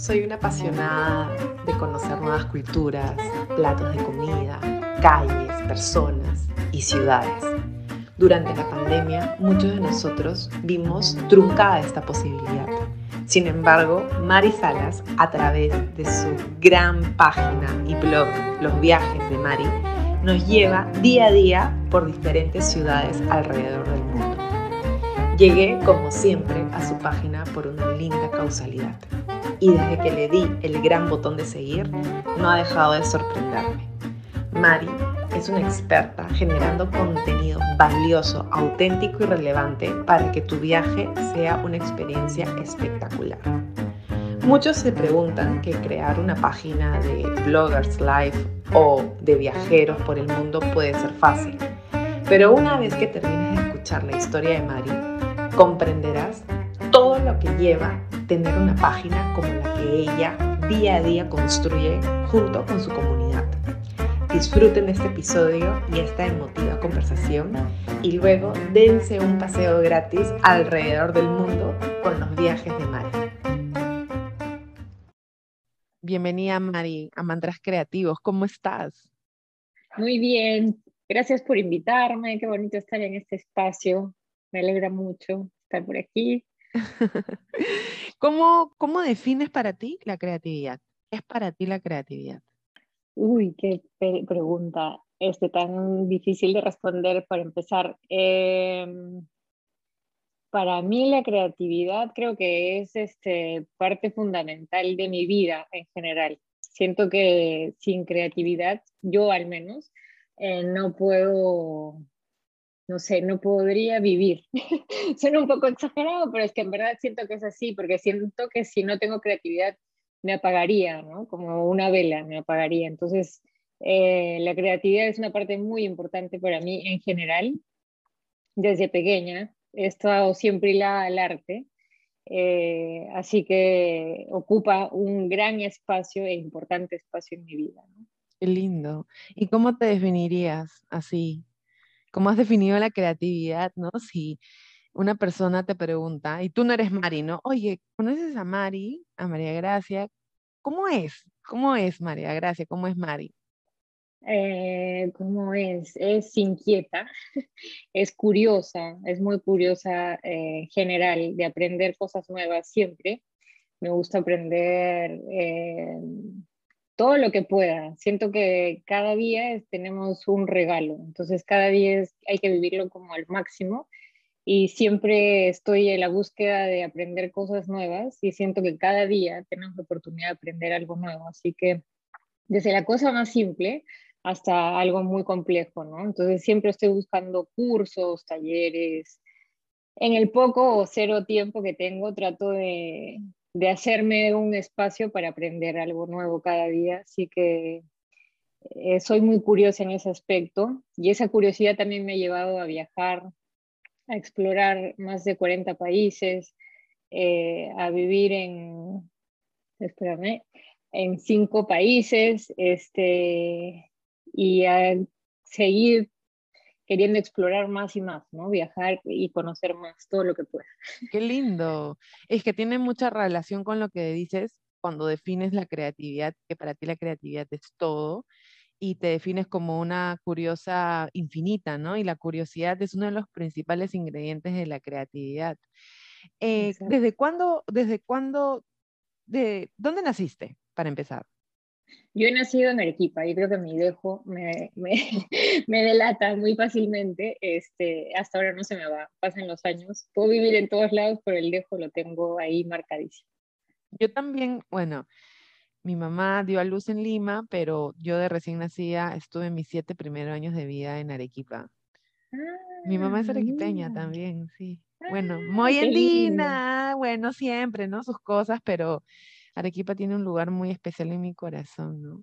Soy una apasionada de conocer nuevas culturas, platos de comida, calles, personas y ciudades. Durante la pandemia, muchos de nosotros vimos truncada esta posibilidad. Sin embargo, Mari Salas, a través de su gran página y blog Los viajes de Mari, nos lleva día a día por diferentes ciudades alrededor del mundo. Llegué, como siempre, a su página por una linda causalidad. Y desde que le di el gran botón de seguir, no ha dejado de sorprenderme. Mari es una experta generando contenido valioso, auténtico y relevante para que tu viaje sea una experiencia espectacular. Muchos se preguntan que crear una página de bloggers live o de viajeros por el mundo puede ser fácil, pero una vez que termines de escuchar la historia de Mari, comprenderás todo lo que lleva tener una página como la que ella día a día construye junto con su comunidad. Disfruten este episodio y esta emotiva conversación y luego dense un paseo gratis alrededor del mundo con los viajes de Mari. Bienvenida Mari a Mantras Creativos, ¿cómo estás? Muy bien, gracias por invitarme, qué bonito estar en este espacio, me alegra mucho estar por aquí. ¿Cómo, ¿Cómo defines para ti la creatividad? ¿Qué es para ti la creatividad? Uy, qué pregunta este, tan difícil de responder para empezar. Em, para mí la creatividad creo que es este, parte fundamental de mi vida en general. Siento que sin creatividad, yo al menos, eh, no puedo, no sé, no podría vivir. Suena un poco exagerado, pero es que en verdad siento que es así, porque siento que si no tengo creatividad, me apagaría, ¿no? Como una vela, me apagaría. Entonces, eh, la creatividad es una parte muy importante para mí en general. Desde pequeña he estado siempre la, al arte, eh, así que ocupa un gran espacio e importante espacio en mi vida. Qué lindo. ¿Y cómo te definirías así? ¿Cómo has definido la creatividad, no? Si una persona te pregunta, y tú no eres Mari, ¿no? Oye, ¿conoces a Mari, a María Gracia? ¿Cómo es? ¿Cómo es María Gracia? ¿Cómo es Mari? Eh, ¿Cómo es? Es inquieta, es curiosa, es muy curiosa eh, en general de aprender cosas nuevas siempre. Me gusta aprender eh, todo lo que pueda. Siento que cada día tenemos un regalo, entonces cada día hay que vivirlo como al máximo y siempre estoy en la búsqueda de aprender cosas nuevas y siento que cada día tenemos la oportunidad de aprender algo nuevo. Así que desde la cosa más simple hasta algo muy complejo, ¿no? Entonces siempre estoy buscando cursos, talleres. En el poco o cero tiempo que tengo trato de, de hacerme un espacio para aprender algo nuevo cada día. Así que eh, soy muy curiosa en ese aspecto y esa curiosidad también me ha llevado a viajar a explorar más de 40 países, eh, a vivir en, espérame, en cinco países este, y a seguir queriendo explorar más y más, ¿no? Viajar y conocer más todo lo que pueda. Qué lindo. Es que tiene mucha relación con lo que dices cuando defines la creatividad, que para ti la creatividad es todo y te defines como una curiosa infinita, ¿no? Y la curiosidad es uno de los principales ingredientes de la creatividad. Eh, ¿Desde cuándo, desde cuándo, de dónde naciste, para empezar? Yo he nacido en Arequipa y creo que mi dejo me, me, me, delata muy fácilmente. Este, hasta ahora no se me va, pasan los años. Puedo vivir en todos lados, pero el dejo lo tengo ahí marcadísimo. Yo también, bueno, mi mamá dio a luz en Lima, pero yo de recién nacida estuve mis siete primeros años de vida en Arequipa. mi mamá es ah, arequipeña también, sí. Bueno, ah, muy andina, bueno, siempre, ¿no? Sus cosas, pero Arequipa tiene un lugar muy especial en mi corazón, ¿no?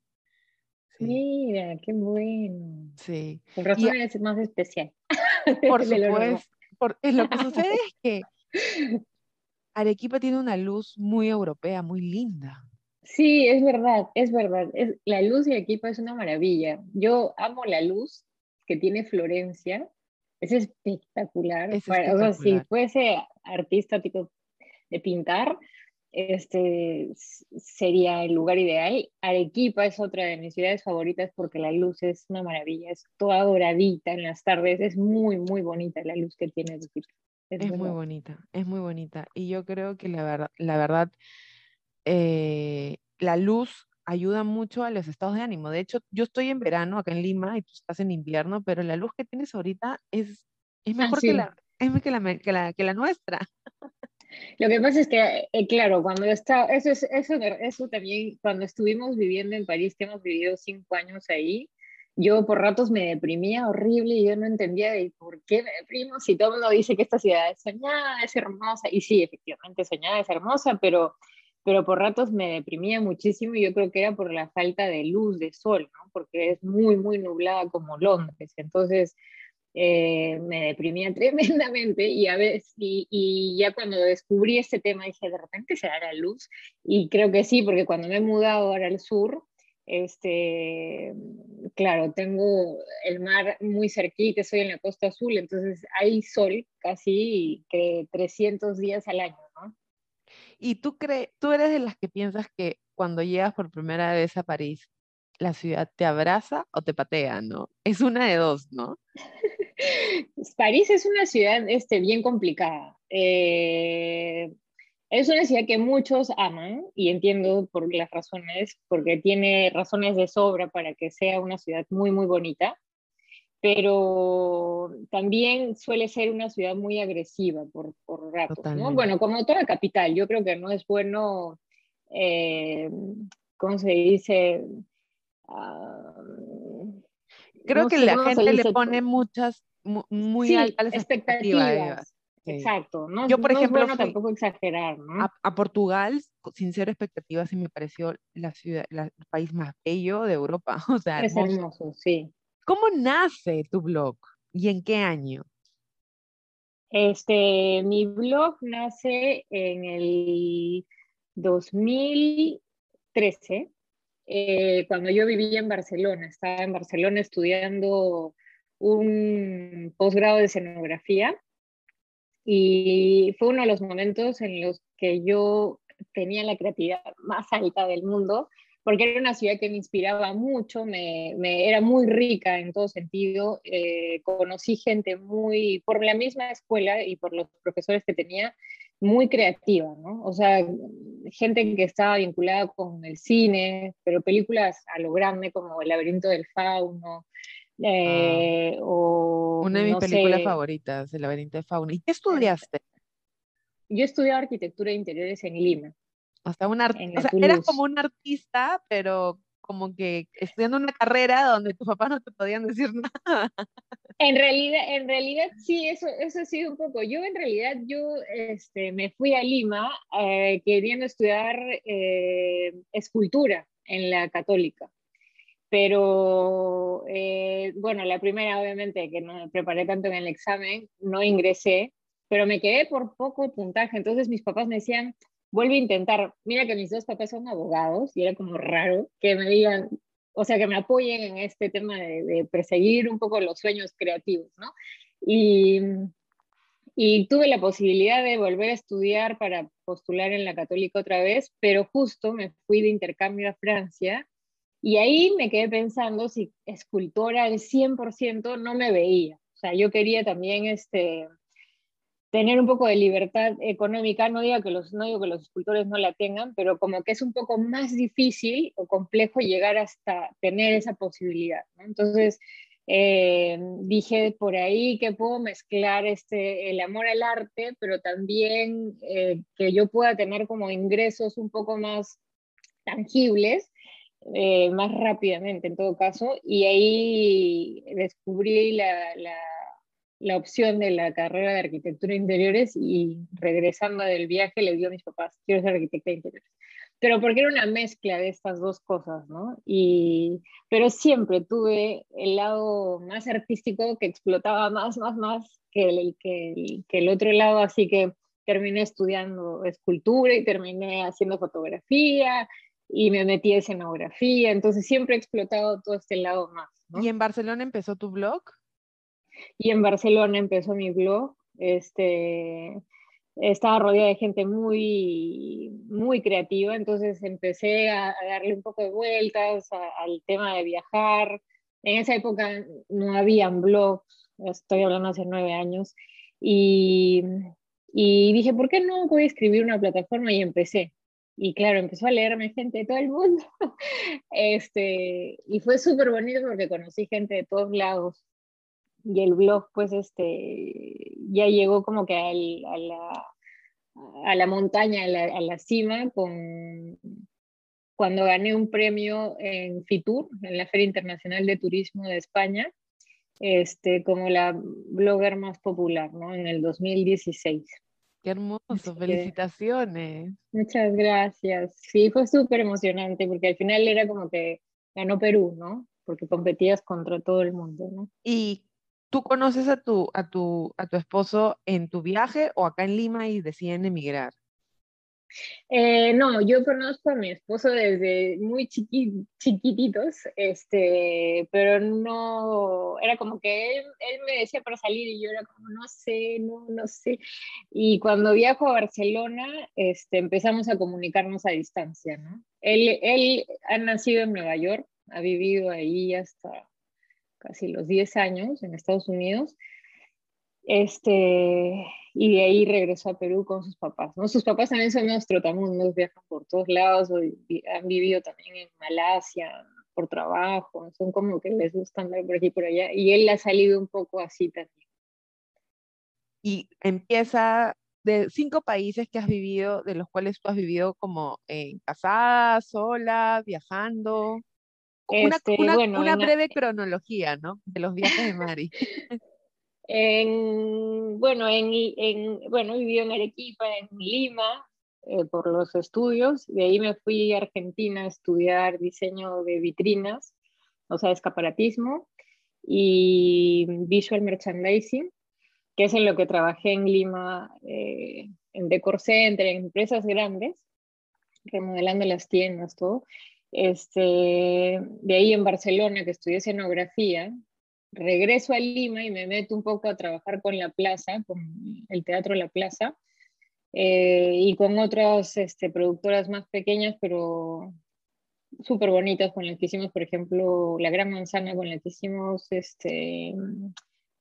Mira, qué bueno. Sí. Por razón es más especial. Por supuesto. Por, lo que sucede es que Arequipa tiene una luz muy europea, muy linda. Sí, es verdad, es verdad. Es, la luz de Arequipa es una maravilla. Yo amo la luz que tiene Florencia. Es espectacular. o sea, si fuese artista tipo de pintar, este sería el lugar ideal. Arequipa es otra de mis ciudades favoritas porque la luz es una maravilla, es toda doradita en las tardes, es muy, muy bonita la luz que tiene Arequipa. Es, muy bonita, es muy bonita. Y yo creo que la, verdad, la verdad, eh, la luz ayuda mucho a los estados de ánimo. De hecho, yo estoy en verano acá en Lima y tú estás en invierno, pero la luz que tienes ahorita es, es ah, mejor que, la, es que, la, que, la, que la nuestra. Lo que pasa es que, eh, claro, cuando está, eso, es, eso, eso también, cuando estuvimos viviendo en París, que hemos vivido cinco años ahí, yo por ratos me deprimía horrible y yo no entendía de por qué me deprimo si todo el mundo dice que esta ciudad es soñada, es hermosa, y sí, efectivamente soñada, es hermosa, pero, pero por ratos me deprimía muchísimo y yo creo que era por la falta de luz, de sol, porque es muy, muy nublada como Londres. Entonces, eh, me deprimía tremendamente y a veces, y, ya cuando descubrí este tema dije, de repente se dará luz y creo que sí, porque cuando me he mudado ahora al sur, este, claro, tengo el mar muy cerquita, estoy en la costa azul, entonces hay sol casi que 300 días al año, ¿no? ¿Y tú, crees, tú eres de las que piensas que cuando llegas por primera vez a París, la ciudad te abraza o te patea, ¿no? Es una de dos, ¿no? París es una ciudad este, bien complicada. Eh, es una ciudad que muchos aman y entiendo por las razones, porque tiene razones de sobra para que sea una ciudad muy, muy bonita, pero también suele ser una ciudad muy agresiva por, por ratos, ¿no? Bueno, como toda capital, yo creo que no es bueno, eh, ¿cómo se dice? Ah, creo que la gente le pone muchas muy, altas expectativas. Exacto. No, Yo, por ejemplo, es bueno tampoco exagerar, ¿no? A, Portugal, sin cero expectativas, y me pareció la ciudad, el país más bello de Europa. O sea, es hermoso, sí. ¿Cómo nace tu blog y en qué año? Este, mi blog nace en el 2013, eh, cuando yo vivía en Barcelona. Estaba en Barcelona estudiando un posgrado de escenografía y fue uno de los momentos en los que yo tenía la creatividad más alta del mundo, porque era una ciudad que me inspiraba mucho, me, era muy rica en todo sentido, eh, conocí gente muy, por la misma escuela y por los profesores que tenía, muy creativa, ¿no? O sea, gente que estaba vinculada con el cine, pero películas a lo grande como El laberinto del fauno, Ah. Eh, o, Una de mis películas favoritas, El laberinto de fauna. ¿Y qué estudiaste? Yo estudié arquitectura de interiores en Lima. O sea, un eras como un artista, pero como que estudiando una carrera donde tus papás no te podían decir nada. En realidad, en realidad sí, eso, eso ha sido un poco. Yo en realidad, yo este, me fui a Lima eh, queriendo estudiar eh, escultura en la católica pero eh, bueno, la primera obviamente que no me preparé tanto en el examen, no ingresé, pero me quedé por poco puntaje, entonces mis papás me decían, vuelve a intentar, mira que mis dos papás son abogados y era como raro que me digan, o sea, que me apoyen en este tema de, de perseguir un poco los sueños creativos, ¿no? Y, y tuve la posibilidad de volver a estudiar para postular en la católica otra vez, pero justo me fui de intercambio a Francia y ahí me quedé pensando si escultora al 100% no me veía. O sea, yo quería también este, tener un poco de libertad económica. No digo, que los, no digo que los escultores no la tengan, pero como que es un poco más difícil o complejo llegar hasta tener esa posibilidad. Entonces, eh, dije por ahí que puedo mezclar este, el amor al arte, pero también eh, que yo pueda tener como ingresos un poco más tangibles eh, más rápidamente en todo caso, y ahí descubrí la, la, la, opción de la carrera de arquitectura de interiores y regresando del viaje le digo a mis papás, quiero ser arquitecta interiores. Pero porque era una mezcla de estas dos cosas, ¿no? Y, pero siempre tuve el lado más artístico que explotaba más, más, más que el, que que el otro lado, así que terminé estudiando escultura y terminé haciendo fotografía y me metí a escenografía, entonces siempre he explotado todo este lado más. ¿Y en Barcelona empezó tu blog? Y en Barcelona empezó mi blog. Este, estaba rodeada de gente muy, muy creativa, entonces empecé a, darle un poco de vueltas al tema de viajar. En esa época no habían blogs, estoy hablando hace nueve años, y, y dije, ¿por qué no voy a escribir una plataforma? Y empecé. Y claro, empezó a leerme gente de todo el mundo. este, y fue súper bonito porque conocí gente de todos lados y el blog pues este ya llegó como que a, la, a, la, montaña, a la, cima, con, cuando gané un premio en FITUR, en la Feria Internacional de Turismo de España, este, como la blogger más popular, ¿no? En el 2016. Qué hermoso, felicitaciones. Muchas gracias. Sí, fue súper emocionante porque al final era como que ganó Perú, ¿no? Porque competías contra todo el mundo, ¿no? ¿Y ¿Tú conoces a tu, a, tu, a tu esposo en tu viaje o acá en Lima y deciden emigrar? Eh, no, yo conozco a mi esposo desde muy chiquititos, este, pero no, era como que él, él, me decía para salir y yo era como, no sé, no, no sé. Y cuando viajo a Barcelona, este, empezamos a comunicarnos a distancia, ¿no? Él, él ha nacido en Nueva York, ha vivido ahí hasta casi los 10 años en Estados Unidos. Este, y de ahí regresó a Perú con sus papás. ¿no? Sus papás también son unos trotamundos, viajan por todos lados, han vivido también en Malasia por trabajo, son como que les gusta andar por aquí y por allá, y él ha salido un poco así también. Y empieza de cinco países que has vivido, de los cuales tú has vivido como en casada, sola, viajando. Una, este, una, breve cronología, ¿no? De los viajes de Mari. en, bueno, en, en, bueno, viví en Arequipa, en Lima, eh, por los estudios. De ahí me fui a Argentina a estudiar diseño de vitrinas, o sea, escaparatismo y visual merchandising, que es en lo que trabajé en Lima, eh, en Decor Center, en empresas grandes, remodelando las tiendas, todo. Este, de ahí en Barcelona, que estudié escenografía, regreso a Lima y me meto un poco a trabajar con La Plaza, con el Teatro La Plaza, eh, y con otras este, productoras más pequeñas, pero súper bonitas, con las que hicimos, por ejemplo, La Gran Manzana, con la que hicimos este,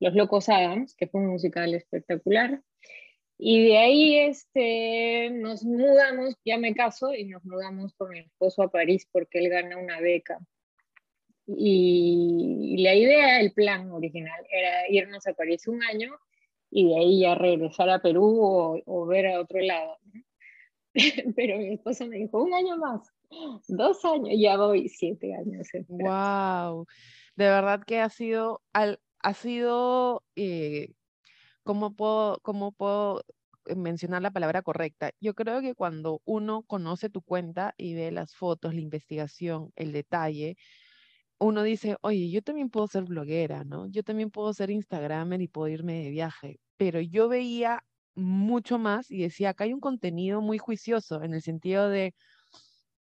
Los Locos Adams, que fue un musical espectacular. Y de ahí este, nos mudamos, ya me caso y nos mudamos con mi esposo a París porque él gana una beca. Y, la idea, el plan original era irnos a París un año y de ahí ya regresar a Perú o, ver a otro lado. Pero mi esposo me dijo, un año más, dos años, ya voy siete años. ¡Wow! De verdad que ha sido, al, ha sido eh, ¿cómo puedo, cómo puedo eh, mencionar la palabra correcta? Yo creo que cuando uno conoce tu cuenta y ve las fotos, la investigación, el detalle, uno dice, oye, yo también puedo ser bloguera, ¿no? Yo también puedo ser Instagramer y puedo irme de viaje. Pero yo veía mucho más y decía, acá hay un contenido muy juicioso en el sentido de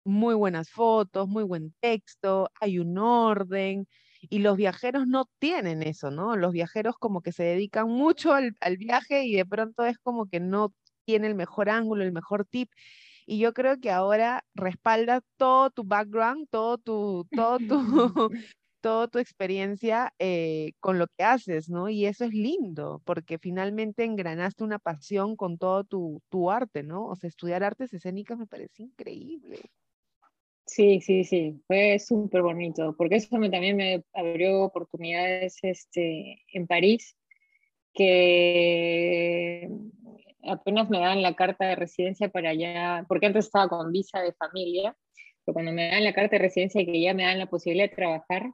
muy buenas fotos, muy buen texto, hay un orden, y los viajeros no tienen eso, ¿no? Los viajeros como que se dedican mucho al, viaje y de pronto es como que no tiene el mejor ángulo, el mejor tip. Y yo creo que ahora respalda todo tu background, todo tu, todo tu, toda tu experiencia eh, con lo que haces, ¿no? Y eso es lindo, porque finalmente engranaste una pasión con todo tu, tu arte, ¿no? O sea, estudiar artes escénicas me parece increíble. Sí, sí, sí, fue súper bonito, porque eso también me abrió oportunidades este, en París, que apenas me dan la carta de residencia para allá, porque antes estaba con visa de familia, pero cuando me dan la carta de residencia y que ya me dan la posibilidad de trabajar,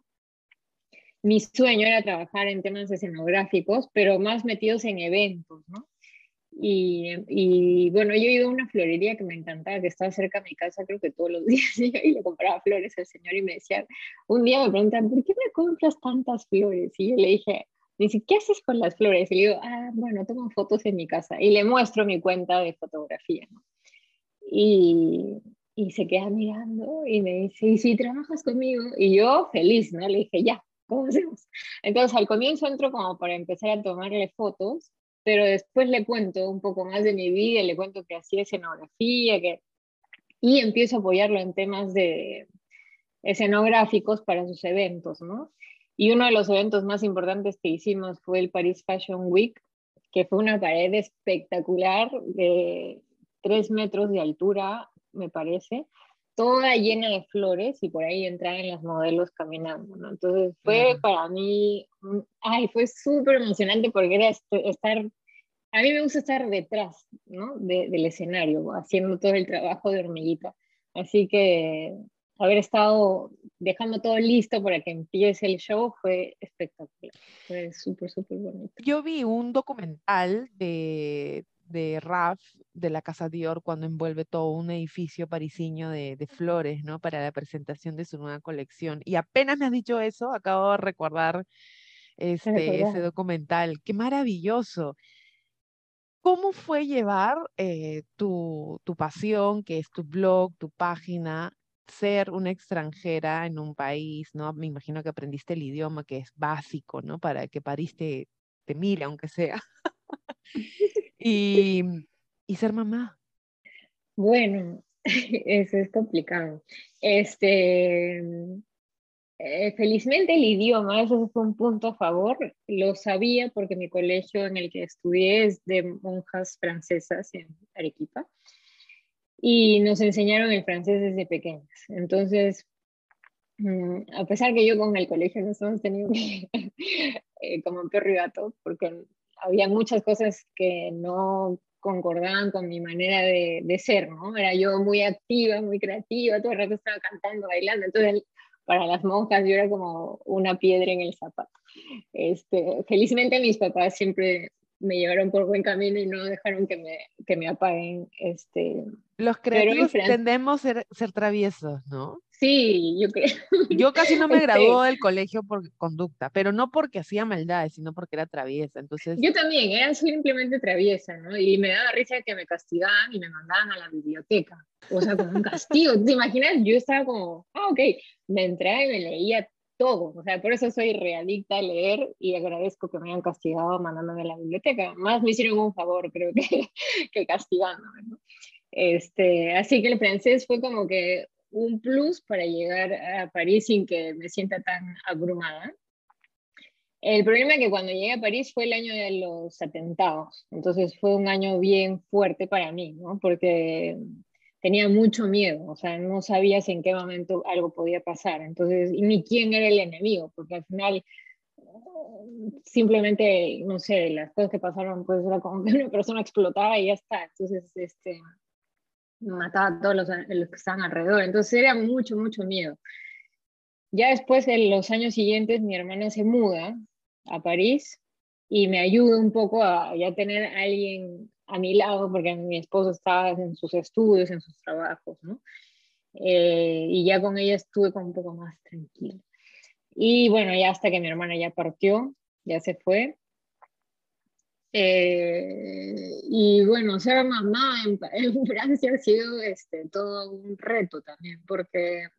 mi sueño era trabajar en temas escenográficos, pero más metidos en eventos, ¿no? Y, y, bueno, yo ido a una florería que me encantaba, que estaba cerca de mi casa, creo que todos los días, y le compraba flores al señor y me decía, un día me preguntan, ¿por qué me compras tantas flores? Y yo le dije, dice, ¿qué haces con las flores? Y le digo, ah, bueno, tomo fotos en mi casa. Y le muestro mi cuenta de fotografía, ¿no? Y, y se queda mirando y me dice, ¿y si trabajas conmigo? Y yo feliz, ¿no? Le dije, ya, ¿cómo hacemos? Entonces al comienzo entro como para empezar a tomarle fotos pero después le cuento un poco más de mi vida, le cuento que hacía escenografía, que... y empiezo a apoyarlo en temas de escenográficos para sus eventos, ¿no? Y uno de los eventos más importantes que hicimos fue el Paris Fashion Week, que fue una pared espectacular de tres metros de altura, me parece, toda llena de flores y por ahí entraban las modelos caminando, ¿no? Entonces fue para mí, ay, fue súper emocionante porque era estar, a mí me gusta estar detrás, ¿no? del escenario, haciendo todo el trabajo de hormiguita. Así que haber estado dejando todo listo para que empiece el show fue espectacular. Fue súper, súper bonito. Yo vi un documental de, de Raf de la Casa Dior cuando envuelve todo un edificio parisiño de, de, flores, ¿no? Para la presentación de su nueva colección. Y apenas me has dicho eso, acabo de recordar este, ese documental. ¡Qué maravilloso! ¿Cómo fue llevar eh, tu, tu pasión, que es tu blog, tu página, ser una extranjera en un país, ¿no? Me imagino que aprendiste el idioma que es básico, ¿no? Para que París te, te mire, aunque sea. y, y ser mamá. Bueno, eso es complicado. Este, eh, felizmente el idioma, eso fue un punto a favor. Lo sabía porque mi colegio en el que estudié es de monjas francesas en Arequipa y nos enseñaron el francés desde pequeños. Entonces, mm, a pesar que yo con el colegio nos hemos tenido eh, como perro y gato, porque había muchas cosas que no concordaban con mi manera de, de, ser, ¿no? Era yo muy activa, muy creativa, todo el rato estaba cantando, bailando, entonces para las monjas yo era como una piedra en el zapato. Este, felizmente mis papás siempre me llevaron por buen camino y no dejaron que me, que me apaguen. Este, Los creativos tendemos a ser, ser, traviesos, ¿no? Sí, yo creo. Yo casi no me este graduó del colegio por conducta, pero no porque hacía maldades, sino porque era traviesa. Entonces... Yo también, era simplemente traviesa, ¿no? Y me daba risa que me castigaban y me mandaban a la biblioteca. O sea, como un castigo. ¿Te imaginas? Yo estaba como, ah, ok, me entraba y me leía todo. O sea, por eso soy realista a leer y agradezco que me hayan castigado mandándome a la biblioteca. Más me hicieron un favor, creo que, que castigándome. ¿no? Este, así que el francés fue como que un plus para llegar a París sin que me sienta tan abrumada. El problema es que cuando llegué a París fue el año de los atentados, entonces fue un año bien fuerte para mí, ¿no? Porque tenía mucho miedo, o sea, no sabías en qué momento algo podía pasar, entonces, ni quién era el enemigo, porque al final simplemente, no sé, las cosas que pasaron, pues era como que una persona explotaba y ya está, entonces, este, mataba a todos los, los que estaban alrededor, entonces era mucho, mucho miedo. Ya después, en los años siguientes, mi hermana se muda a París y me ayuda un poco a ya tener a alguien a mi lado, porque mi esposo estaba en sus estudios, en sus trabajos, ¿no? Eh, y ya con ella estuve como un poco más tranquila. Y bueno, ya hasta que mi hermana ya partió, ya se fue. Eh, y bueno, ser mamá en, en, Francia ha sido este, todo un reto también, porque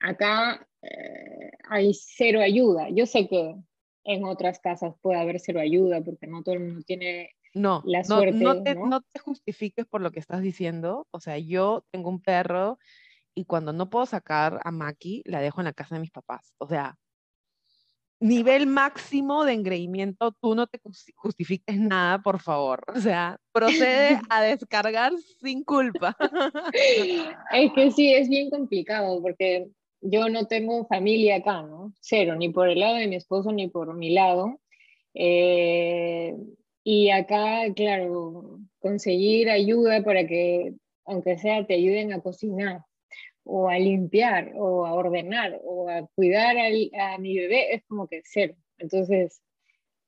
acá eh, hay cero ayuda. Yo sé que en otras casas puede haber cero ayuda, porque no todo el mundo tiene no, no, te, ¿no? te justifiques por lo que estás diciendo. O sea, yo tengo un perro y cuando no puedo sacar a Maki, la dejo en la casa de mis papás. O sea, nivel máximo de engreimiento, tú no te justifiques nada, por favor. O sea, procede a descargar sin culpa. Es que sí, es bien complicado porque yo no tengo familia acá, ¿no? Cero, ni por el lado de mi esposo ni por mi lado. Eh, y acá, claro, conseguir ayuda para que, aunque sea, te ayuden a cocinar o a limpiar o a ordenar o a cuidar a mi bebé es como que cero. Entonces,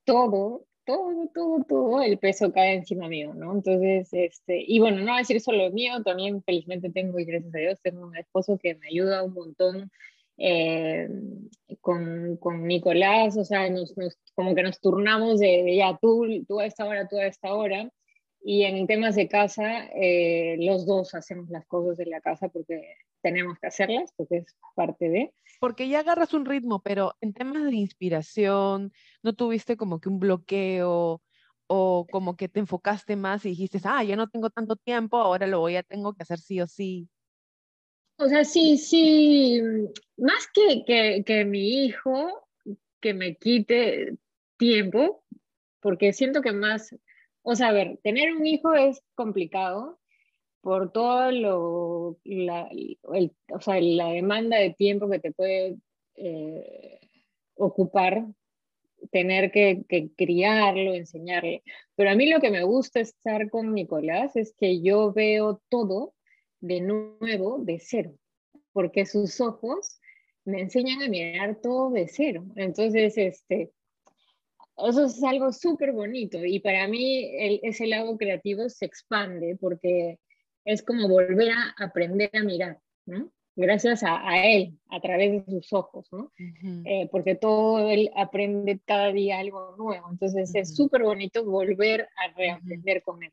todo, todo, todo, todo el peso cae encima mío, ¿no? Entonces, este, y bueno, no decir solo mío, también felizmente tengo, y gracias a Dios, tengo un esposo que me ayuda un montón eh, con, con, Nicolás, o sea, nos, nos, como que nos turnamos de, ya tú, tú a esta hora, tú a esta hora. Y en temas de casa, eh, los dos hacemos las cosas de la casa porque tenemos que hacerlas, porque es parte de. Porque ya agarras un ritmo, pero en temas de inspiración, ¿no tuviste como que un bloqueo? O, como que te enfocaste más y dijiste, ah, ya no tengo tanto tiempo, ahora lo voy a, tengo que hacer sí o sí? O sea, sí, sí, más que, que, que mi hijo, que me quite tiempo, porque siento que más, o sea, a ver, tener un hijo es complicado por todo lo, la, o sea, la demanda de tiempo que te puede eh, ocupar tener que, que, criarlo, enseñarle. Pero a mí lo que me gusta estar con Nicolás es que yo veo todo de nuevo, de cero, porque sus ojos me enseñan a mirar todo de cero. Entonces, este, eso es algo súper bonito y para mí el, ese lado creativo se expande porque es como volver a aprender a mirar, ¿no? Gracias a, a él, a través de sus ojos, ¿no? eh, porque todo él aprende cada día algo nuevo. Entonces es súper bonito volver a reaprender con él.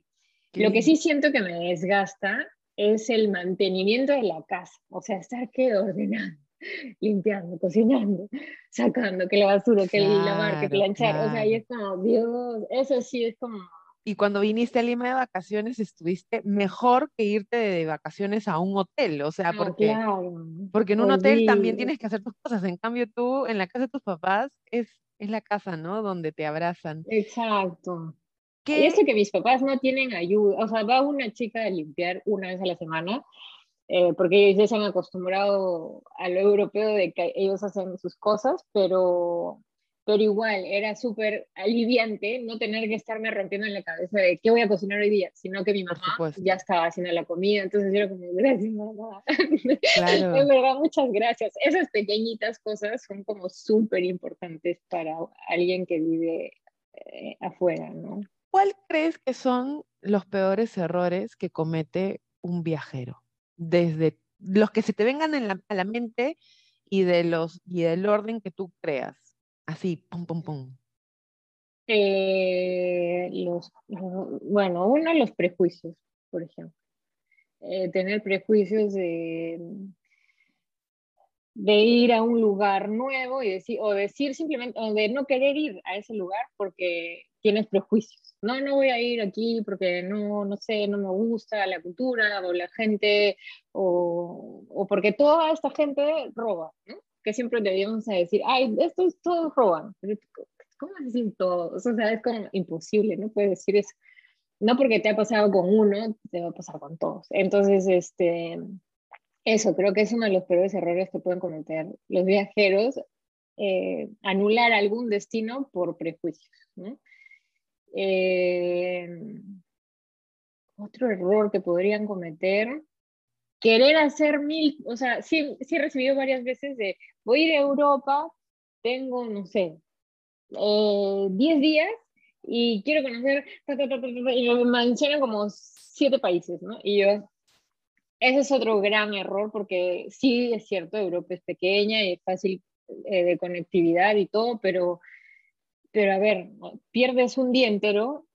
Lo que sí siento que me desgasta es el mantenimiento de la casa, o sea, estar que ordenando, limpiando, cocinando, sacando, que la basura, que el lavar, que planchar, o sea, y es como, Dios, eso sí es como... Y cuando viniste a Lima de vacaciones, estuviste mejor que irte de vacaciones a un hotel, o sea, Ah, porque, claro, porque en un hotel también horrible. tienes que hacer tus cosas, en cambio tú, en la casa de tus papás, es, es la casa, ¿no? Donde te abrazan. Exacto. Y ¿Qué? eso que mis papás no tienen ayuda, o sea, va una chica a limpiar una vez a la semana, eh, porque ellos ya se han acostumbrado a lo europeo de que ellos hacen sus cosas, pero, pero igual era súper aliviante no tener que estarme rompiendo en la cabeza de qué voy a cocinar hoy día, sino que mi mamá ya estaba haciendo la comida, entonces yo era como, gracias mamá. Claro. En verdad, muchas gracias. Esas pequeñitas cosas son como súper importantes para alguien que vive eh, afuera, ¿no? ¿Cuál crees que son los peores errores que comete un viajero? Desde los que se te vengan en la- a la mente y, de los, y del orden que tú creas. Así, pum, pum, pum. Eh, los, bueno, uno, los prejuicios, por ejemplo. Eh, tener prejuicios de, de ir a un lugar nuevo y decir, o decir simplemente, o de no querer ir a ese lugar porque tienes prejuicios. No, no voy a ir aquí porque no, no sé, no me gusta la cultura o la gente, o, o porque toda esta gente roba, ¿no? Que siempre debíamos decir, ay, estos todos roban. ¿Cómo decir todos? O sea, es como imposible, no puedes decir eso. No porque te ha pasado con uno, te va a pasar con todos. Entonces, este, eso creo que es uno de los peores errores que pueden cometer los viajeros, eh, anular algún destino por prejuicios. Eh, otro error que podrían cometer, querer hacer mil, o sea, sí, sí he recibido varias veces de, voy a ir a Europa, tengo, no sé, eh, 10 días y quiero conocer, ta, ta, ta, y me mencionan como siete países, ¿no? Y yo, ese es otro gran error porque sí es cierto, Europa es pequeña y es fácil eh, de conectividad y todo, pero, pero a ver, pierdes un día entero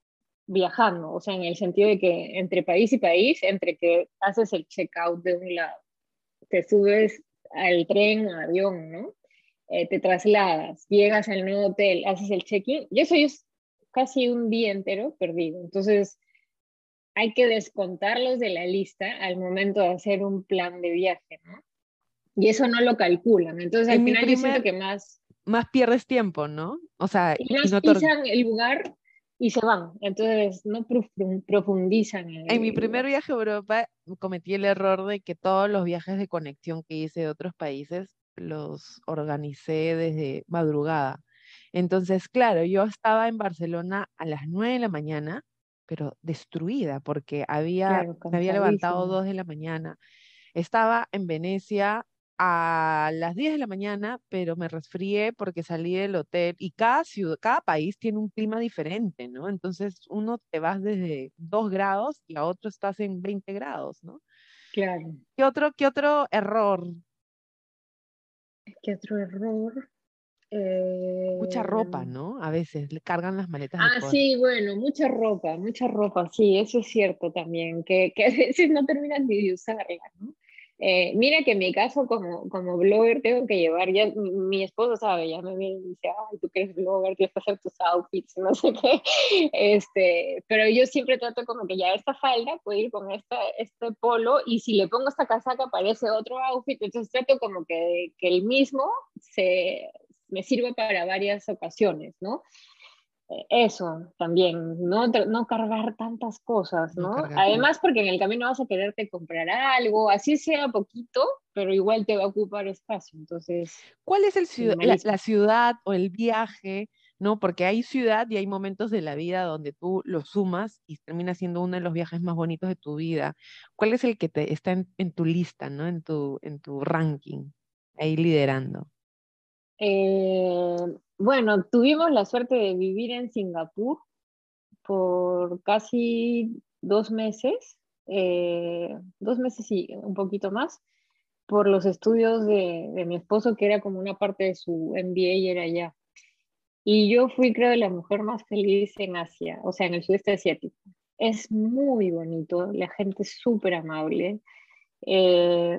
viajando, o sea, en el sentido de que entre país y país, entre que haces el checkout de un lado, te subes al tren o avión, ¿no? Eh, te trasladas, llegas al nuevo hotel, haces el check-in, y eso es casi un día entero perdido. Entonces, hay que descontarlos de la lista al momento de hacer un plan de viaje, ¿no? Y eso no lo calculan. Entonces, al En final yo siento primer- que más, Más pierdes tiempo, ¿no? O sea, y más no pisan el lugar y se van. Entonces, no profu- profundizan en, En mi primer viaje a Europa cometí el error de que todos los viajes de conexión que hice de otros países los organicé desde madrugada. Entonces, claro, yo estaba en Barcelona a las 9 de la mañana, pero destruida porque había, Claro, me había levantado cansadísimo. 2 de la mañana. Estaba en Venecia a las 10 de la mañana, pero me resfrié porque salí del hotel y cada ciudad, cada país tiene un clima diferente, ¿no? Entonces, uno te vas desde 2 grados y a otro estás en 20 grados, ¿no? Claro. ¿Qué otro, qué otro error? ¿Qué otro error? Mucha ropa, Eh, ¿no? A veces le cargan las maletas Ah, sí, bueno, mucha ropa, mucha ropa, sí, eso es cierto también, que, que a veces no terminan ni de usarla, ¿no? Eh, mira que en mi caso, como, como blogger, tengo que llevar, ya mi esposo sabe, ya me viene y dice, ay, tú que eres blogger, tienes que hacer tus outfits, no sé qué. Este, pero yo siempre trato como que ya esta falda puede ir con esta, este polo y si le pongo esta casaca parece otro outfit, entonces trato como que, que el mismo se, me sirve para varias ocasiones, ¿no? Eh, eso también, no, no cargar tantas cosas, ¿no? Además, porque en el camino vas a quererte comprar algo, así sea poquito, pero igual te va a ocupar espacio. Entonces, ¿cuál es el ciudad, la, ciudad o el viaje? ¿no? Porque hay ciudad y hay momentos de la vida donde tú lo sumas y termina siendo uno de los viajes más bonitos de tu vida. ¿Cuál es el que te está en, en tu lista, ¿no? En tu, en tu ranking, ahí liderando. Eh, bueno, tuvimos la suerte de vivir en Singapur por casi dos meses, eh, dos meses y un poquito más, por los estudios de, mi esposo, que era como una parte de su MBA y era allá. Y yo fui, creo, la mujer más feliz en Asia, o sea, en el sudeste asiático. Es muy bonito, la gente es súper amable. Eh,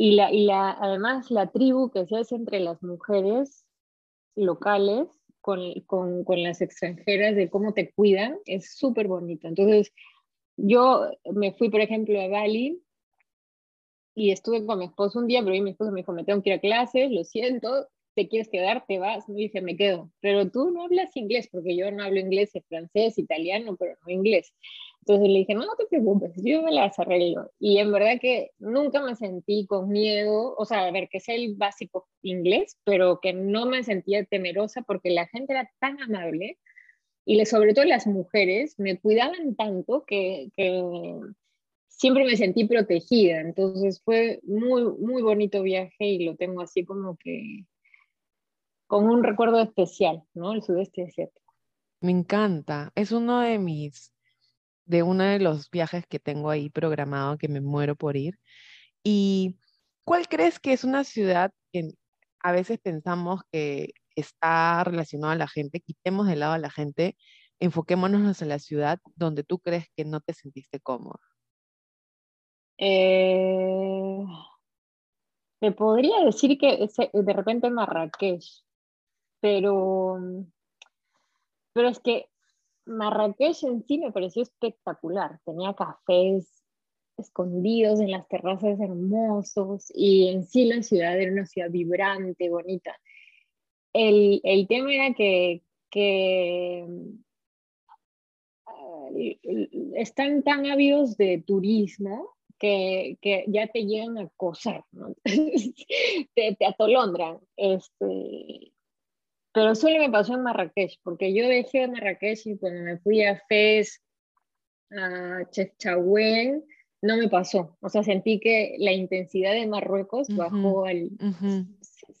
y, la, y la, además la tribu que se hace entre las mujeres locales con, con, con las extranjeras de cómo te cuidan es súper bonito. Entonces, yo me fui, por ejemplo, a Bali y estuve con mi esposo un día, pero mi esposo me dijo, me tengo que ir a clases, lo siento, te quieres quedar, te vas. Me dije, me quedo. Pero tú no hablas inglés, porque yo no hablo inglés, francés, italiano, pero no inglés. Entonces le dije, no, no te preocupes, yo me las arreglo. Y en verdad que nunca me sentí con miedo, o sea, a ver, que sé el básico inglés, pero que no me sentía temerosa porque la gente era tan amable y sobre todo las mujeres me cuidaban tanto que, que siempre me sentí protegida. Entonces fue muy, muy bonito viaje y lo tengo así como que con un recuerdo especial, ¿no? El sudeste asiático. Me encanta. Es uno de mis de uno de los viajes que tengo ahí programado, que me muero por ir. ¿Y cuál crees que es una ciudad que a veces pensamos que está relacionada a la gente? Quitemos de lado a la gente, enfoquémonos en la ciudad donde tú crees que no te sentiste cómoda. Eh, te podría decir que de repente Marrakech, pero, pero es que Marrakech en sí me pareció espectacular. Tenía cafés escondidos en las terrazas hermosos y en sí la ciudad era una ciudad vibrante, bonita. El, el tema era que, que están tan ávidos de turismo que, que, ya te llegan a acosar, ¿no? te, te, atolondran. Este, pero solo me pasó en Marrakech, porque yo dejé Marrakech y cuando me fui a Fez, a Chefchaouen, no me pasó. O sea, sentí que la intensidad de Marruecos bajó al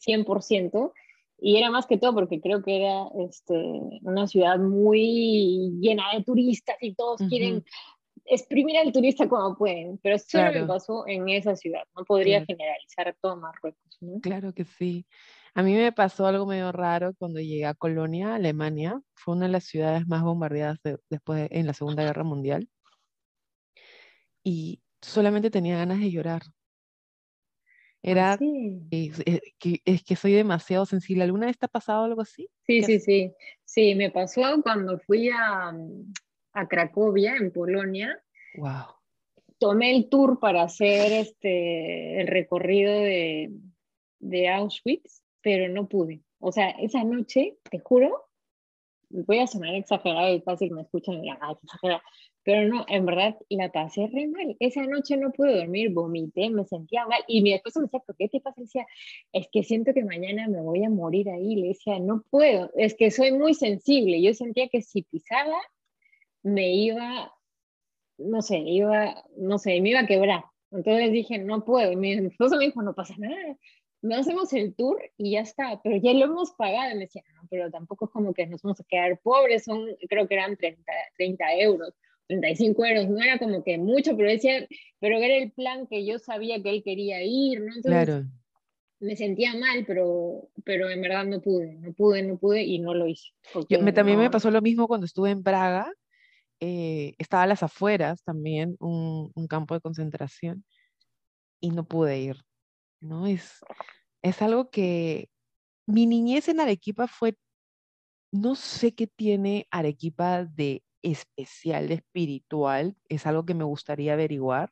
100%. Y era más que todo porque creo que era este, una ciudad muy llena de turistas y todos quieren exprimir al turista como pueden, pero solo me pasó en esa ciudad, no podría generalizar todo Marruecos. Claro que sí. A mí me pasó algo medio raro cuando llegué a Colonia, Alemania. Fue una de las ciudades más bombardeadas después en la Segunda Guerra Mundial. Y solamente tenía ganas de llorar. Era es, que, es que soy demasiado sensible. ¿Alguna vez te ha pasado algo así? Sí, sí, sí. Sí, me pasó cuando fui a, a Cracovia, en Polonia. Wow. Tomé el tour para hacer este, el recorrido de, de Auschwitz pero no pude. O sea, esa noche, te juro, voy a sonar exagerada y fácil me escuchan y digan, exagerada. Pero no, en verdad la pasé re mal. Esa noche no pude dormir, vomité, me sentía mal. Y mi esposo me decía, ¿por qué te pasa? decía, es que siento que mañana me voy a morir ahí. Le decía, no puedo, es que soy muy sensible. Yo sentía que si pisaba, me iba, no sé, iba, no sé, me iba a quebrar. Entonces dije, no puedo. Y mi esposo me dijo, no pasa nada, no hacemos el tour y ya está, pero ya lo hemos pagado. Y me decían, no, pero tampoco es como que nos vamos a quedar pobres, son, creo que eran 30, 30 euros, 35 euros, no era como que mucho, pero decía, pero era el plan que yo sabía que él quería ir, ¿no? claro. Me sentía mal, pero, pero en verdad no pude, no pude, no pude y no lo hice. Yo, me, también me pasó lo mismo cuando estuve en Praga, eh, estaba a las afueras también, un, un campo de concentración y no pude ir, ¿no? Es, es algo que mi niñez en Arequipa fue, no sé qué tiene Arequipa de especial, de espiritual, es algo que me gustaría averiguar,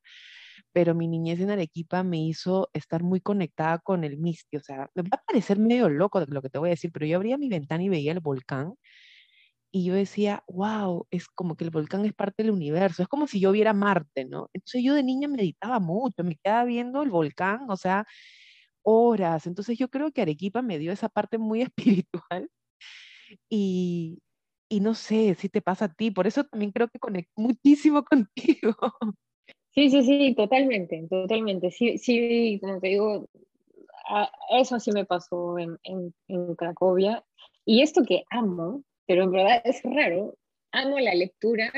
pero mi niñez en Arequipa me hizo estar muy conectada con el místico, o sea, me va a parecer medio loco lo que te voy a decir, pero yo abría mi ventana y veía el volcán y yo decía, wow, es como que el volcán es parte del universo, es como si yo viera Marte, ¿no? Entonces yo de niña meditaba mucho, me quedaba viendo el volcán, o sea, horas. Entonces yo creo que Arequipa me dio esa parte muy espiritual y, y no sé si te pasa a ti, por eso también creo que conecto muchísimo contigo. Sí, sí, sí, totalmente, totalmente. Sí, sí, como te digo, eso sí me pasó en, en, en Cracovia. Y esto que amo, pero en verdad es raro, amo la lectura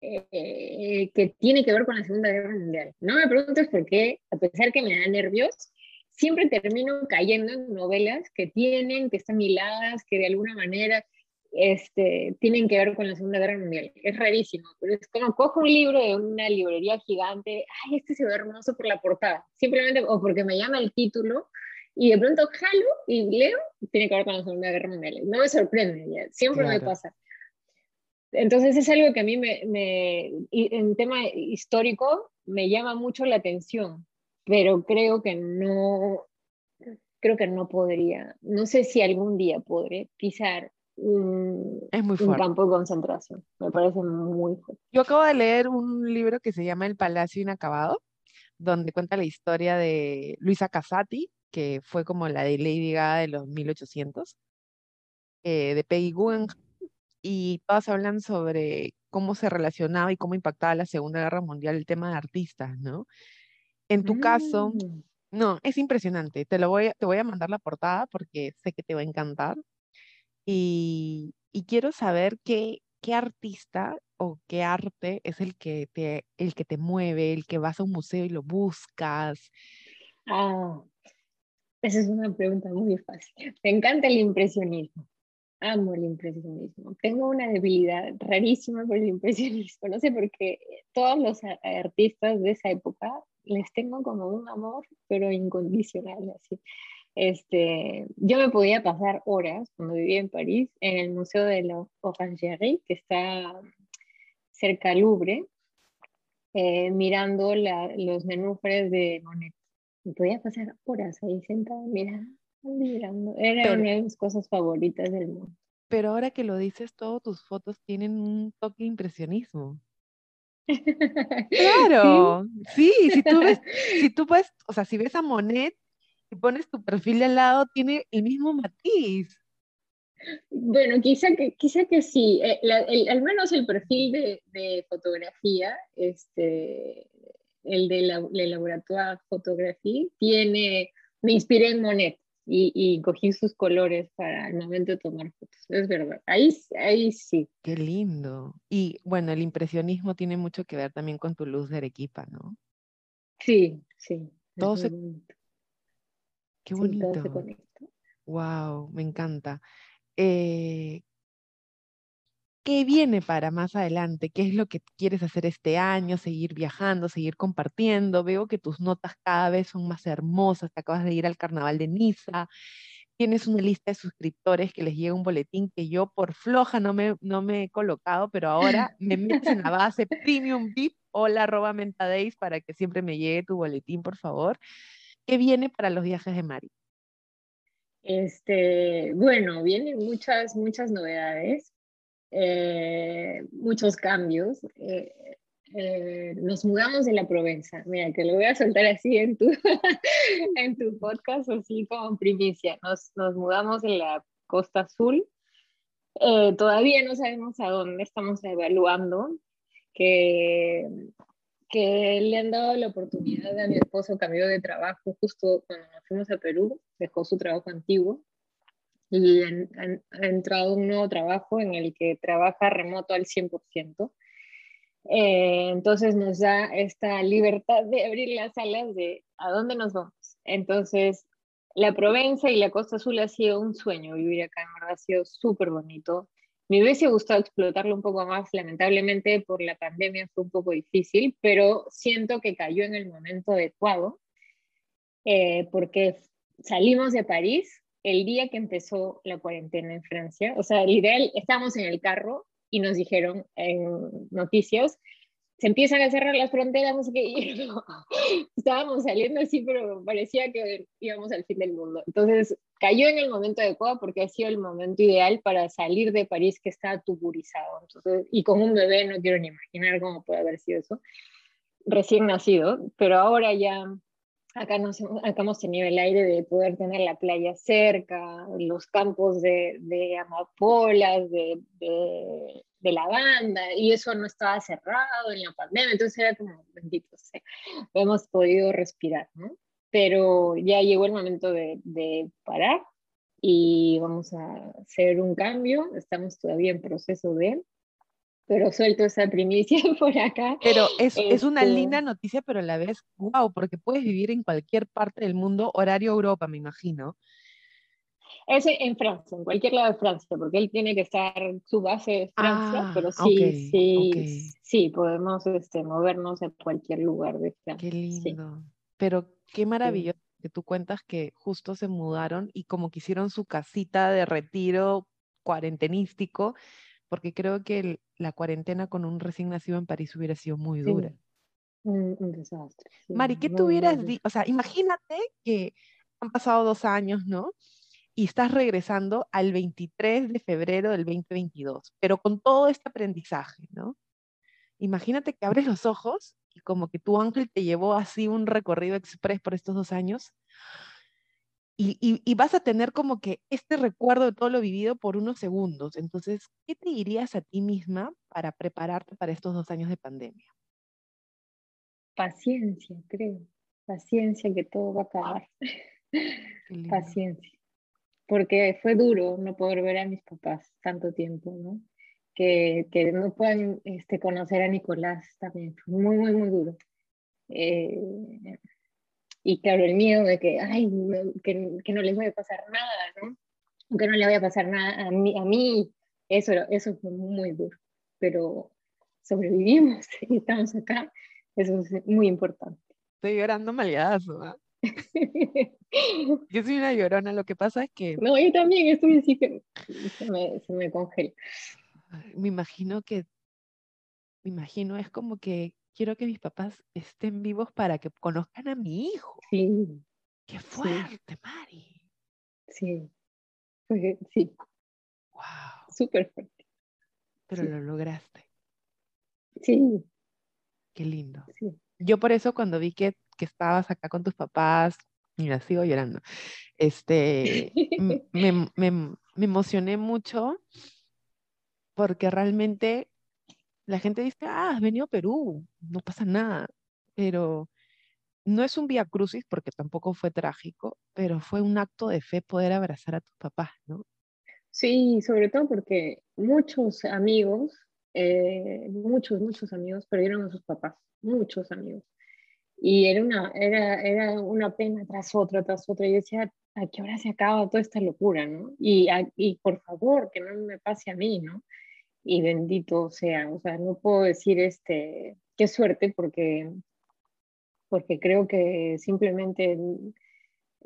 eh, que tiene que ver con la Segunda Guerra Mundial. No me preguntes por qué, a pesar que me da nervios, siempre termino cayendo en novelas que tienen, que están hiladas, que de alguna manera este, tienen que ver con la Segunda Guerra Mundial. Es rarísimo, pero es como cojo un libro de una librería gigante, ay, este se ve hermoso por la portada, simplemente o porque me llama el título, y de pronto jalo y leo, tiene que ver con la Segunda Guerra Mundial. No me sorprende, siempre me pasa. Entonces es algo que a mí me, me, en tema histórico me llama mucho la atención, pero creo que no, creo que no podría, no sé si algún día podré pisar un, un, campo de concentración. Me parece muy fuerte. Yo acabo de leer un libro que se llama El Palacio Inacabado, donde cuenta la historia de Luisa Casati, que fue como la de Lady Gaga de los 1800, eh, de Peggy Guggenheim, y todas hablan sobre cómo se relacionaba y cómo impactaba la Segunda Guerra Mundial el tema de artistas, ¿no? En tu caso, mm. no, es impresionante. Te lo voy, te voy a mandar la portada porque sé que te va a encantar. Y, y quiero saber qué, qué artista o qué arte es el que, te, el que te mueve, el que vas a un museo y lo buscas. Ah, esa es una pregunta muy fácil. Me encanta el impresionismo. Amo el impresionismo. Tengo una debilidad rarísima por el impresionismo. No sé por qué todos los artistas de esa época les tengo como un amor, pero incondicional. Así. Este, yo me podía pasar horas cuando vivía en París en el Museo de la Orangerie, que está cerca al Louvre, eh, mirando los nenúfares de Monet me podía pasar horas ahí sentada mirando, mirando. Era una de mis cosas favoritas del mundo. Pero ahora que lo dices, todas tus fotos tienen un toque de impresionismo. Claro, sí, si tú ves, si tú puedes, o sea, si ves a Monet y pones tu perfil de al lado, tiene el mismo matiz. Bueno, quizá que, quizá que sí, eh, al menos el perfil de, de, fotografía, este, el de la, laboratorio fotografía, tiene, me inspiré en Monet y, y, cogí sus colores para el momento de tomar fotos. Es verdad, ahí, ahí sí. Qué lindo. Y bueno, el impresionismo tiene mucho que ver también con tu luz de Arequipa, ¿no? Sí, sí. Todo se... Qué bonito. Wow, me encanta. Eh, ¿Qué viene para más adelante? ¿Qué es lo que quieres hacer este año? ¿Seguir viajando, seguir compartiendo? Veo que tus notas cada vez son más hermosas. Te acabas de ir al carnaval de Niza. Tienes una lista de suscriptores que les llega un boletín que yo por floja no me, no me he colocado, pero ahora me metes en la base Premium VIP, hola arroba mentadays para que siempre me llegue tu boletín, por favor. ¿Qué viene para los viajes de Mari? Este, bueno, vienen muchas, muchas novedades. Eh, muchos cambios. Eh, eh, nos mudamos de la Provenza. Mira, que lo voy a soltar así en tu, en tu podcast, así como primicia. Nos, nos mudamos de la costa azul. todavía no sabemos a dónde estamos evaluando, que, que le han dado la oportunidad a mi esposo cambio de trabajo justo cuando nos fuimos a Perú, dejó su trabajo antiguo y ha entrado un nuevo trabajo en el que trabaja remoto al 100%. Eh, entonces nos da esta libertad de abrir las alas de a dónde nos vamos. Entonces, la Provenza y la Costa Azul ha sido un sueño vivir acá, en verdad ha sido súper bonito. Me hubiese gustado explotarlo un poco más, lamentablemente por la pandemia fue un poco difícil, pero siento que cayó en el momento adecuado eh, porque salimos de París el día que empezó la cuarentena en Francia. O sea, ideal, estábamos en el carro y nos dijeron en noticias, se empiezan a cerrar las fronteras, no sé qué, estábamos saliendo así, pero parecía que íbamos al fin del mundo. Entonces, cayó en el momento adecuado porque ha sido el momento ideal para salir de París que está tuburizado. Y con un bebé no quiero ni imaginar cómo puede haber sido eso, recién nacido, pero ahora ya acá, nos, acá hemos tenido el aire de poder tener la playa cerca, los campos de, amapolas, de, de, de, lavanda, y eso no estaba cerrado en la pandemia, entonces era como, bendito sea, hemos podido respirar, ¿no? Pero ya llegó el momento de, de parar y vamos a hacer un cambio, estamos todavía en proceso de, pero suelto esa primicia por acá. Pero es, es, una este linda noticia, pero a la vez, wow, porque puedes vivir en cualquier parte del mundo, horario Europa, me imagino. Es en Francia, en cualquier lado de Francia, porque él tiene que estar, su base es Francia, ah, pero sí, sí, okay. sí, podemos este, movernos a cualquier lugar de Francia. Qué lindo. Sí. Pero qué maravilloso sí. que tú cuentas que justo se mudaron y como que hicieron su casita de retiro cuarentenístico, porque creo que el, la cuarentena con un recién nacido en París hubiera sido muy dura. Sí. Un, un, desastre. Sí. Mari, ¿qué tuvieras dicho? O sea, imagínate que han pasado dos años, ¿no? Y estás regresando al 23 de febrero del 2022, pero con todo este aprendizaje, ¿no? Imagínate que abres los ojos y como que tu ángel te llevó así un recorrido express por estos dos años y, y, y, vas a tener como que este recuerdo de todo lo vivido por unos segundos. Entonces, ¿qué te dirías a ti misma para prepararte para estos dos años de pandemia? Paciencia, creo. Paciencia que todo va a acabar. Paciencia. Porque fue duro no poder ver a mis papás tanto tiempo, ¿no? Que, que no puedan este, conocer a Nicolás también. Fue muy, muy, muy duro. Eh, y claro, el miedo de que, ay, no, que, que, no les vaya a pasar nada, ¿no? Que no le vaya a pasar nada a mí, a mí. Eso, eso fue muy duro, pero sobrevivimos y estamos acá, eso es muy importante. Estoy llorando maleazo, ¿eh? yo soy una llorona, lo que pasa es que... No, yo también estoy así que se me, se me congela. Me imagino que, me imagino, es como que quiero que mis papás estén vivos para que conozcan a mi hijo. Sí. Qué fuerte, sí. Mari. Sí. Sí. Wow. Súper fuerte. Pero sí. lo lograste. Sí. Qué lindo. Sí. Yo por eso cuando vi que, que estabas acá con tus papás, mira, sigo llorando, este, me, me, me emocioné mucho porque realmente la gente dice, ah, has venido a Perú, no pasa nada, pero no es un vía crucis porque tampoco fue trágico, pero fue un acto de fe poder abrazar a tus papás, ¿no? Sí, sobre todo porque muchos amigos, eh, muchos, muchos amigos perdieron a sus papás, muchos amigos. Y era una, era, era una pena tras otra, tras otra. Yo decía, ¿a qué hora se acaba toda esta locura, no? Y, y por favor, que no me pase a mí, ¿no? Y bendito sea. O sea, no puedo decir este, qué suerte porque, porque creo que simplemente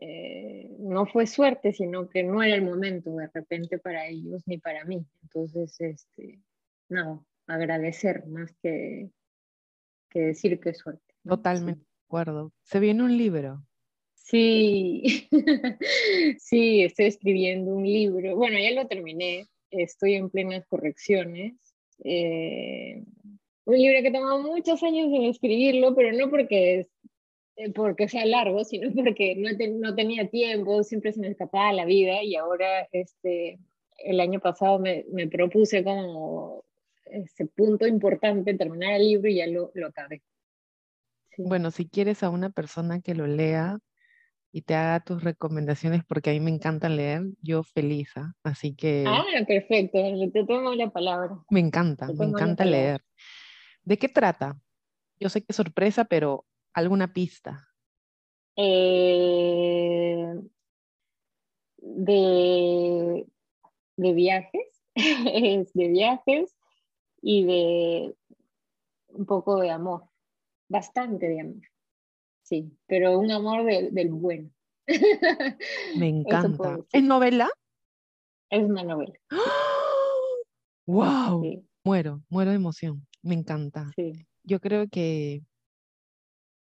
eh, no fue suerte, sino que no era el momento de repente para ellos ni para mí. Entonces, este, nada, agradecer más que, que decir que suerte. ¿no? Totalmente sí. de acuerdo. Se viene un libro. Sí, sí, estoy escribiendo un libro. Bueno, ya lo terminé, estoy en plenas correcciones. Eh, un libro que tomó muchos años en escribirlo, pero no porque, eh, porque sea largo, sino porque no, te, no, tenía tiempo, siempre se me escapaba la vida y ahora este, el año pasado me, me propuse como ese punto importante, terminar el libro y ya lo, lo acabé. Sí. Bueno, si quieres a una persona que lo lea, y te haga tus recomendaciones porque a mí me encanta leer, yo feliz, ¿eh? así que... Ah, perfecto, te tomo la palabra. Me encanta, me encanta leer. ¿De qué trata? Yo sé que es sorpresa, pero alguna pista. Eh, de, de viajes, de viajes y de un poco de amor, bastante de amor. Sí, pero un amor del bueno. Me encanta. ¿Es novela? Es una novela. ¡Wow! Muero, muero de emoción. Me encanta. Yo creo que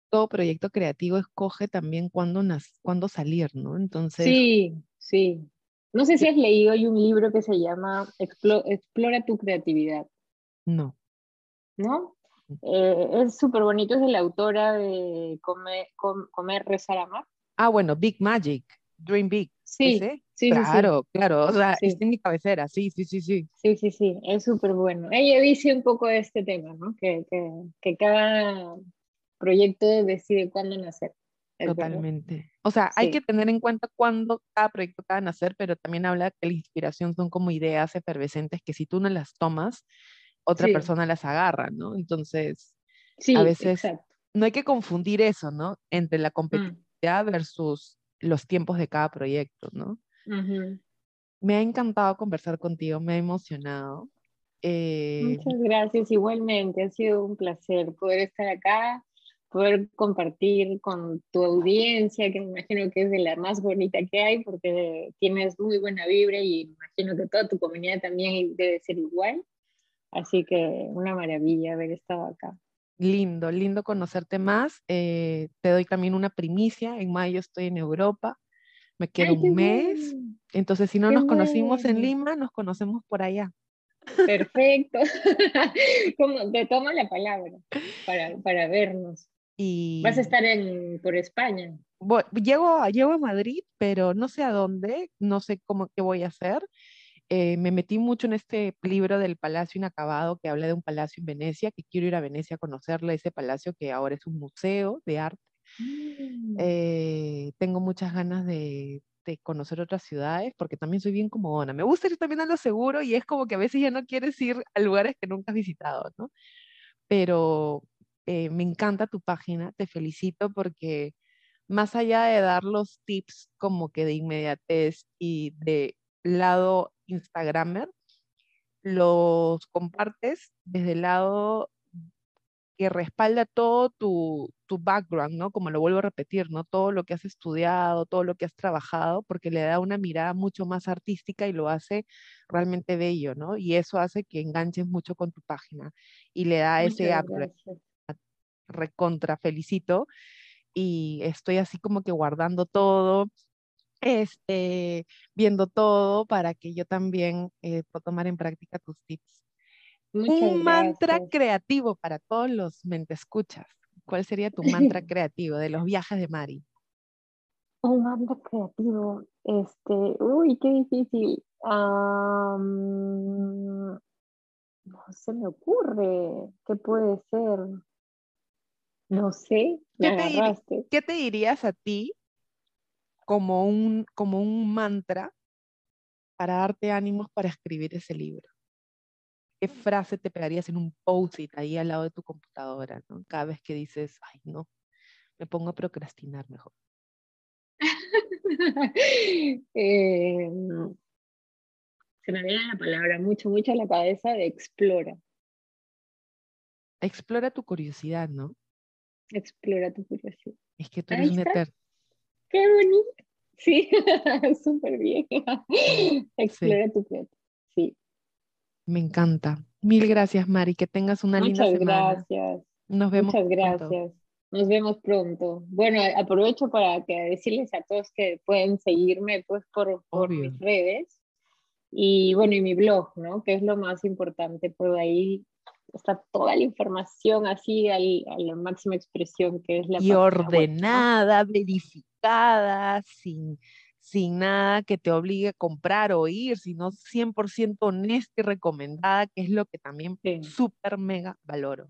todo proyecto creativo escoge también cuándo, cuándo salir, ¿no? Entonces. Sí, sí. No sé si has leído, hay un libro que se llama Explora tu creatividad. No. ¿No? Eh, es súper bonito, es de la autora de Comer, Comer Rezar, Amar. Ah, bueno, Big Magic, Dream Big. Sí, sí, claro, claro, o sea, es en mi cabecera, sí, sí, sí, sí. Sí, sí, sí, es súper bueno. Ella dice un poco de este tema, ¿no? Que, que, que cada proyecto decide cuándo nacer. Totalmente. O sea, hay que tener en cuenta cuándo cada proyecto va a nacer, pero también habla que la inspiración son como ideas efervescentes que si tú no las tomas, otra persona las agarra, ¿no? Entonces, a veces no hay que confundir eso, ¿no? Entre la mm. competitividad versus los tiempos de cada proyecto, ¿no? Me ha encantado conversar contigo, me ha emocionado. Eh, Muchas gracias, igualmente, ha sido un placer poder estar acá, poder compartir con tu audiencia, que me imagino que es de la más bonita que hay, porque tienes muy buena vibra y me imagino que toda tu comunidad también debe ser igual. Así que una maravilla haber estado acá. Lindo, lindo conocerte más. Eh, te doy también una primicia. En mayo estoy en Europa. Me quedo un mes. Entonces, si no nos conocimos en Lima, nos conocemos por allá. Perfecto. Como te tomo la palabra para, para vernos. Y... Vas a estar en, por España. llego, llego a Madrid, pero no sé a dónde, no sé cómo qué voy a hacer. Eh, me metí mucho en este libro del Palacio Inacabado que habla de un palacio en Venecia, que quiero ir a Venecia a conocerle, ese palacio que ahora es un museo de arte. Mm. Eh, tengo muchas ganas de, conocer otras ciudades porque también soy bien comodona. Me gusta ir también a lo seguro y es como que a veces ya no quieres ir a lugares que nunca has visitado, ¿no? Pero eh, me encanta tu página, te felicito porque más allá de dar los tips como que de inmediatez y de lado Instagramer, los compartes desde el lado que respalda todo tu, tu, background, ¿no? Como lo vuelvo a repetir, ¿no? Todo lo que has estudiado, todo lo que has trabajado, porque le da una mirada mucho más artística y lo hace realmente bello, ¿no? Y eso hace que enganches mucho con tu página y le da ese upgrade. Recontra, felicito. Y estoy así como que guardando todo, este, viendo todo para que yo también eh, pueda tomar en práctica tus tips. un mantra creativo para todos los mente escuchas. ¿Cuál sería tu mantra creativo de los viajes de Mari? Un mantra creativo, este, uy, qué difícil. no se me ocurre. ¿Qué puede ser? No sé. ¿Qué te dirías a ti como un, como un mantra para darte ánimos para escribir ese libro? ¿Qué frase te pegarías en un post-it ahí al lado de tu computadora, ¿no? Cada vez que dices, ay, no, me pongo a procrastinar mejor. Em, se me viene la palabra mucho, mucho a la cabeza de explora. Explora tu curiosidad, ¿no? Explora tu curiosidad. Es que tú eres un eterno Qué bonito. Sí, súper bien. Explora tu creatividad. Sí. Me encanta. Mil gracias, Mari. Que tengas una linda semana. Muchas gracias. Nos vemos. Muchas gracias. Nos vemos pronto. Bueno, aprovecho para que decirles a todos que pueden seguirme pues por, por mis redes y bueno, y mi blog, ¿no? Que es lo más importante, por ahí está toda la información así a la máxima expresión que es la y ordenada, verificada, sin, sin nada que te obligue a comprar o ir, sino 100% honesta y recomendada, que es lo que también súper mega valoro.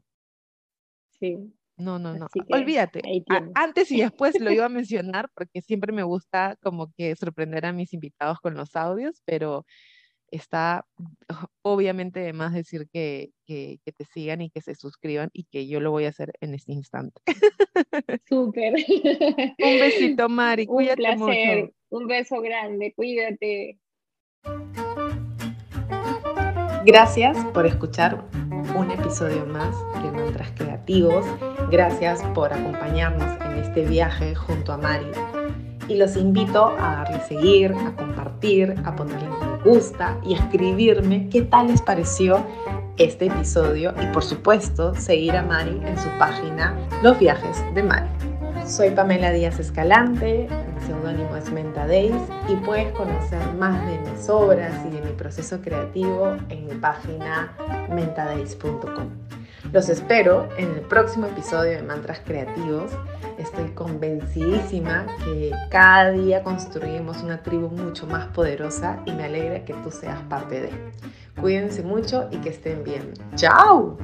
Sí. No, no, no. Olvídate. Antes y después lo iba a mencionar porque siempre me gusta como que sorprender a mis invitados con los audios, pero está obviamente de más decir que, que, te sigan y que se suscriban y que yo lo voy a hacer en este instante. Súper. Un besito, Mari. Cuídate Un placer. Un beso grande. Cuídate. Gracias por escuchar un episodio más de Mantras Creativos. Gracias por acompañarnos en este viaje junto a Mari. Y los invito a darle seguir, a compartir, a ponerle gusta y escribirme qué tal les pareció este episodio y por supuesto seguir a Mari en su página Los Viajes de Mari. Soy Pamela Díaz Escalante, mi seudónimo es Menta Days y puedes conocer más de mis obras y de mi proceso creativo en mi página mentadays.com. Los espero en el próximo episodio de Mantras Creativos. Estoy convencidísima que cada día construimos una tribu mucho más poderosa y me alegra que tú seas parte de. Cuídense mucho y que estén bien. ¡Chao!